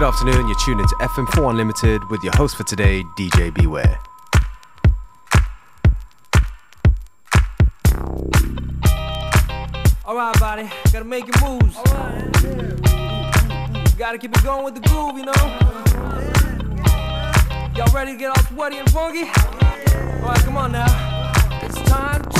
Good afternoon, you're tuned into FM4 Unlimited with your host for today, DJ Beware. Alright, buddy, gotta make your moves. Gotta keep it going with the groove, you know? Y'all ready to get all sweaty and funky? Alright, come on now. It's time to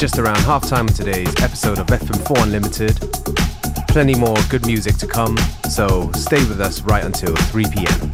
Just around half time of today's episode of FM4 Unlimited. Plenty more good music to come, so stay with us right until 3 p.m.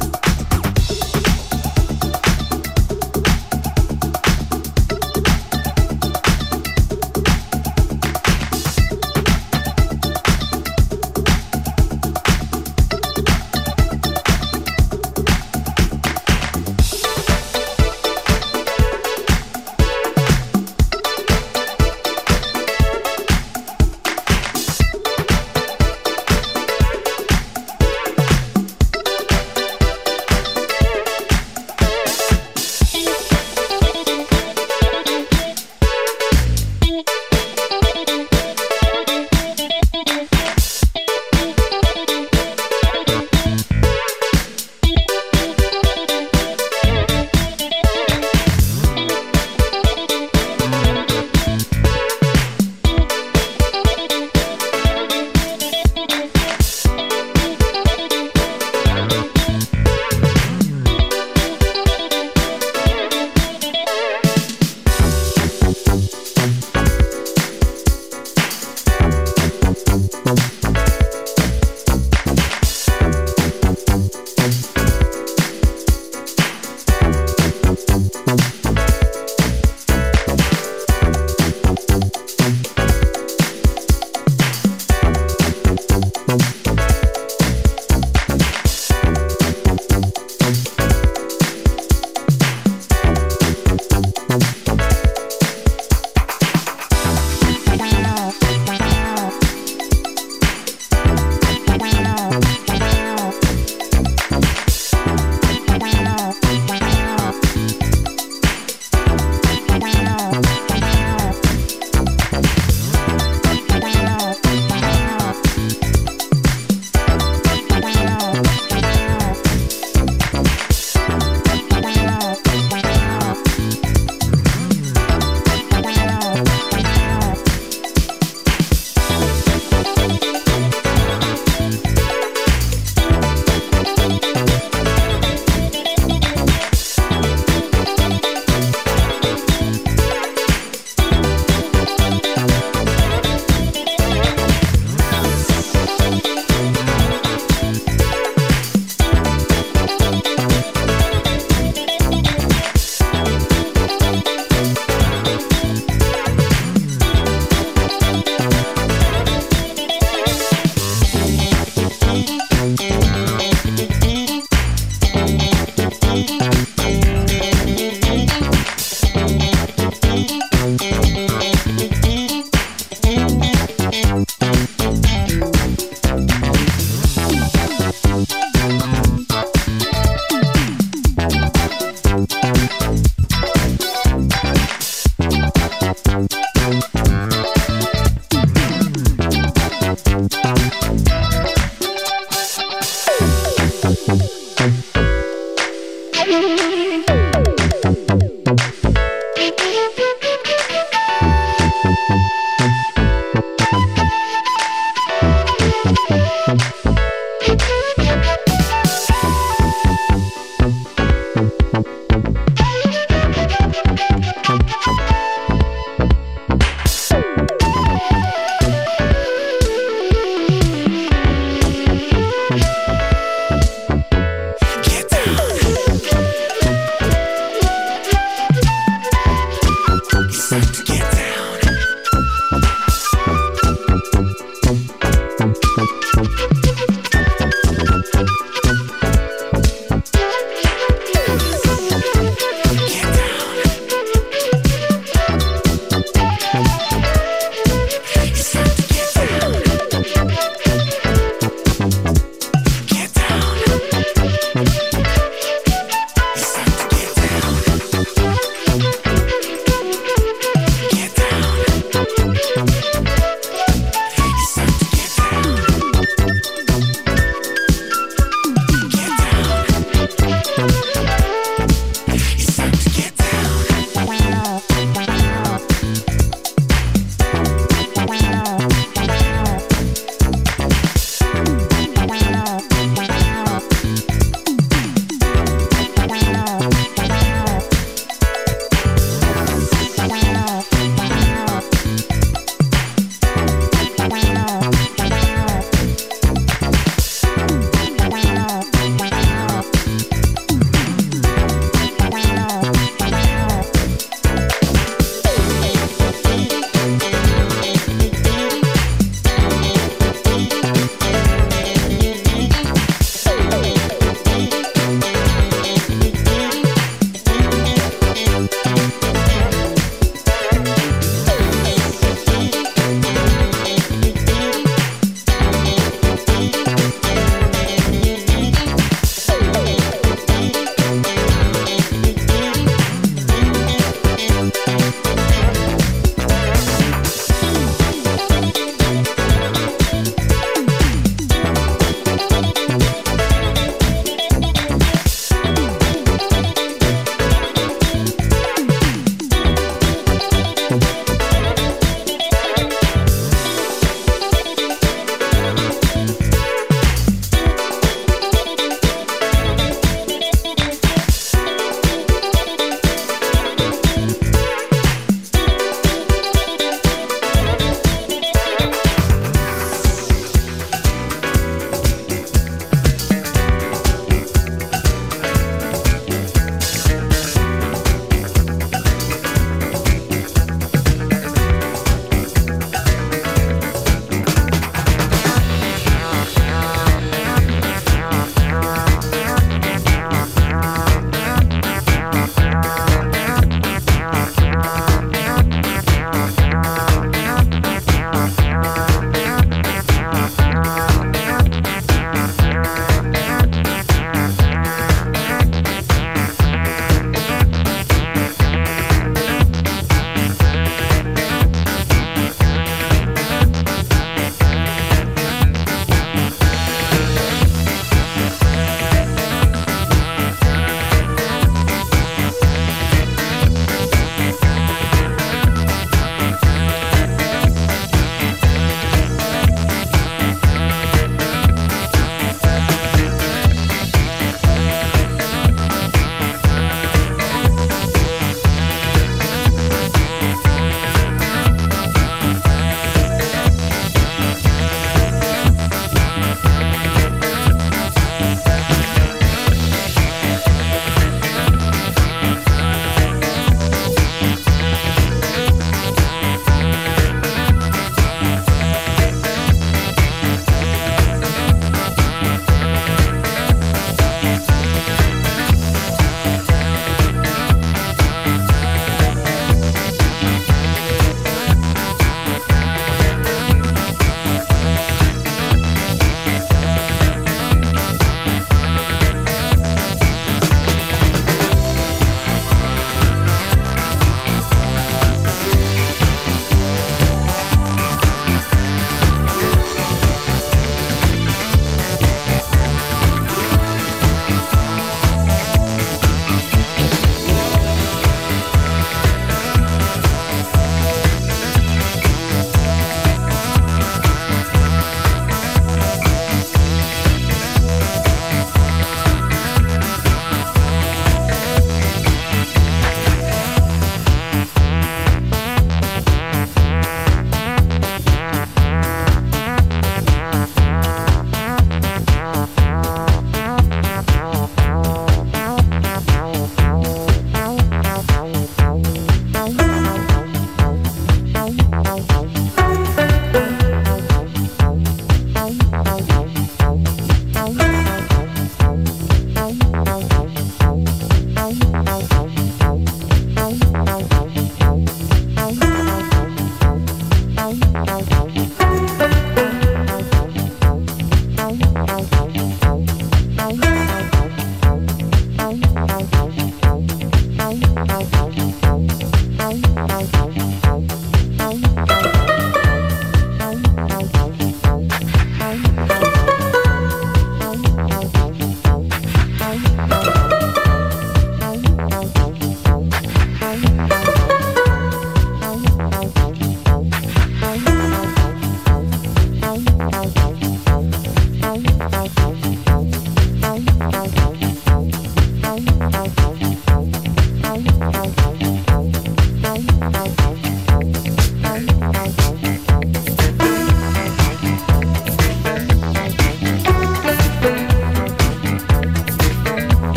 Santa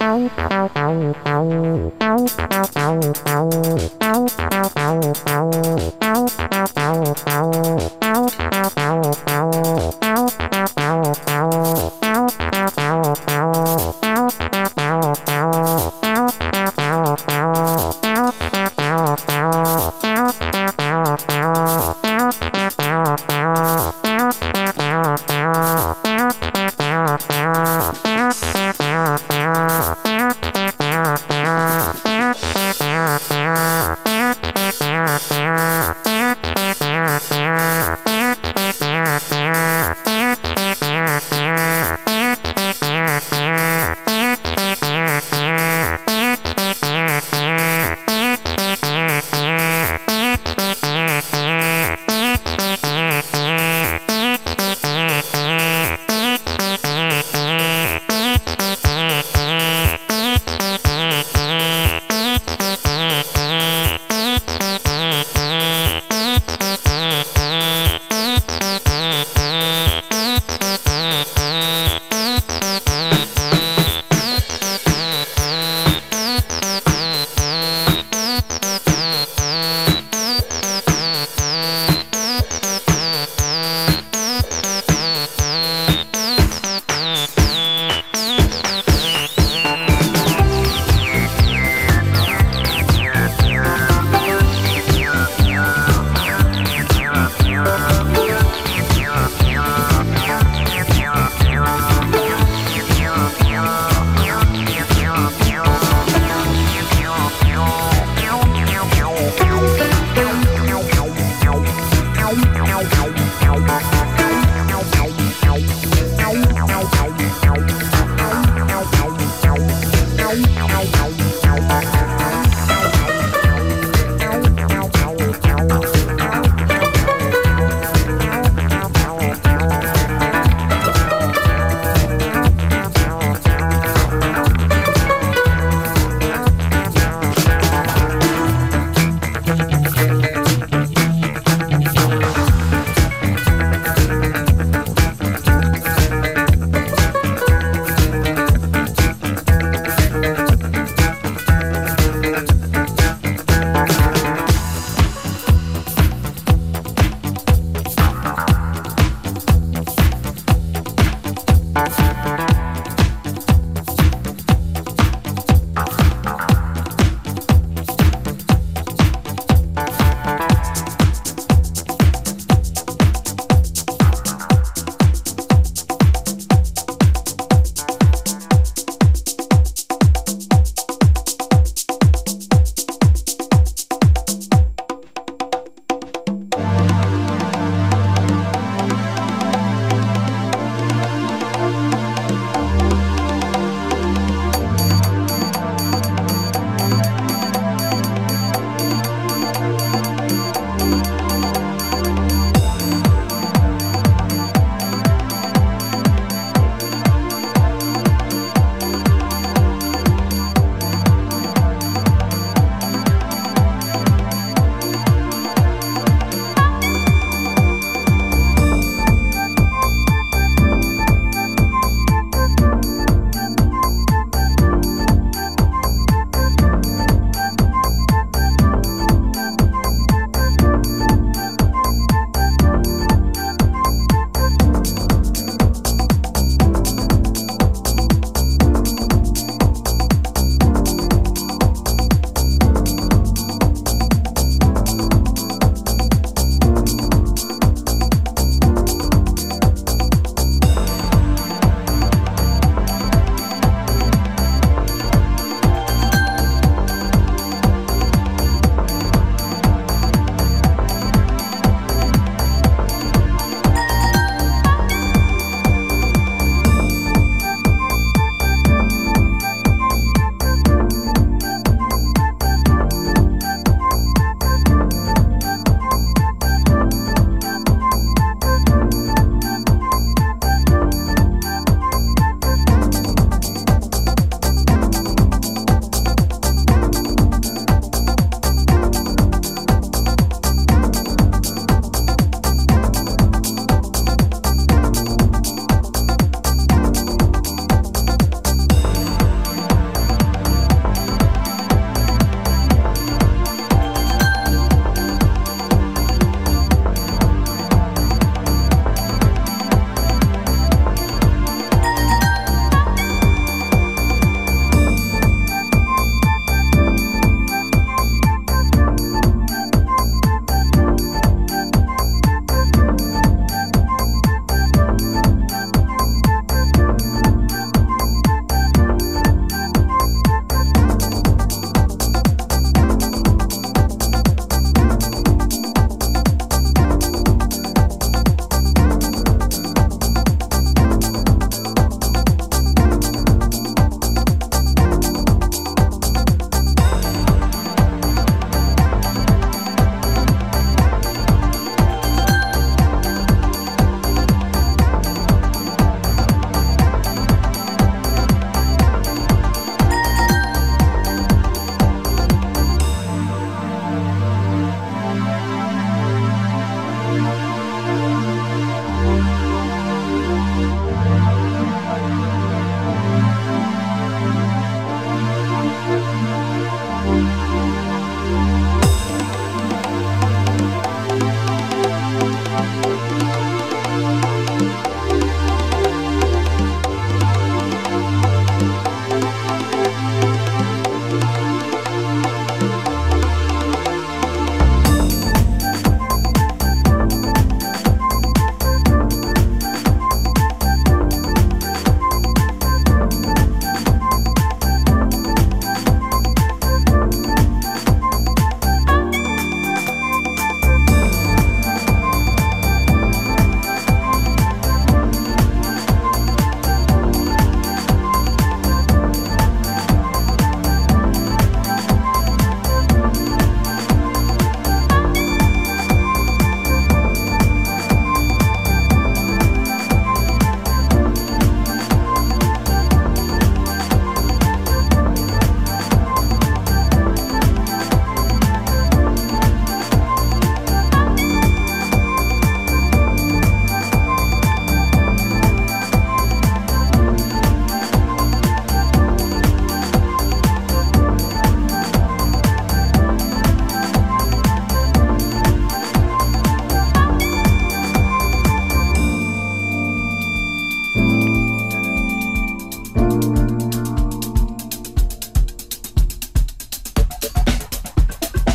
out.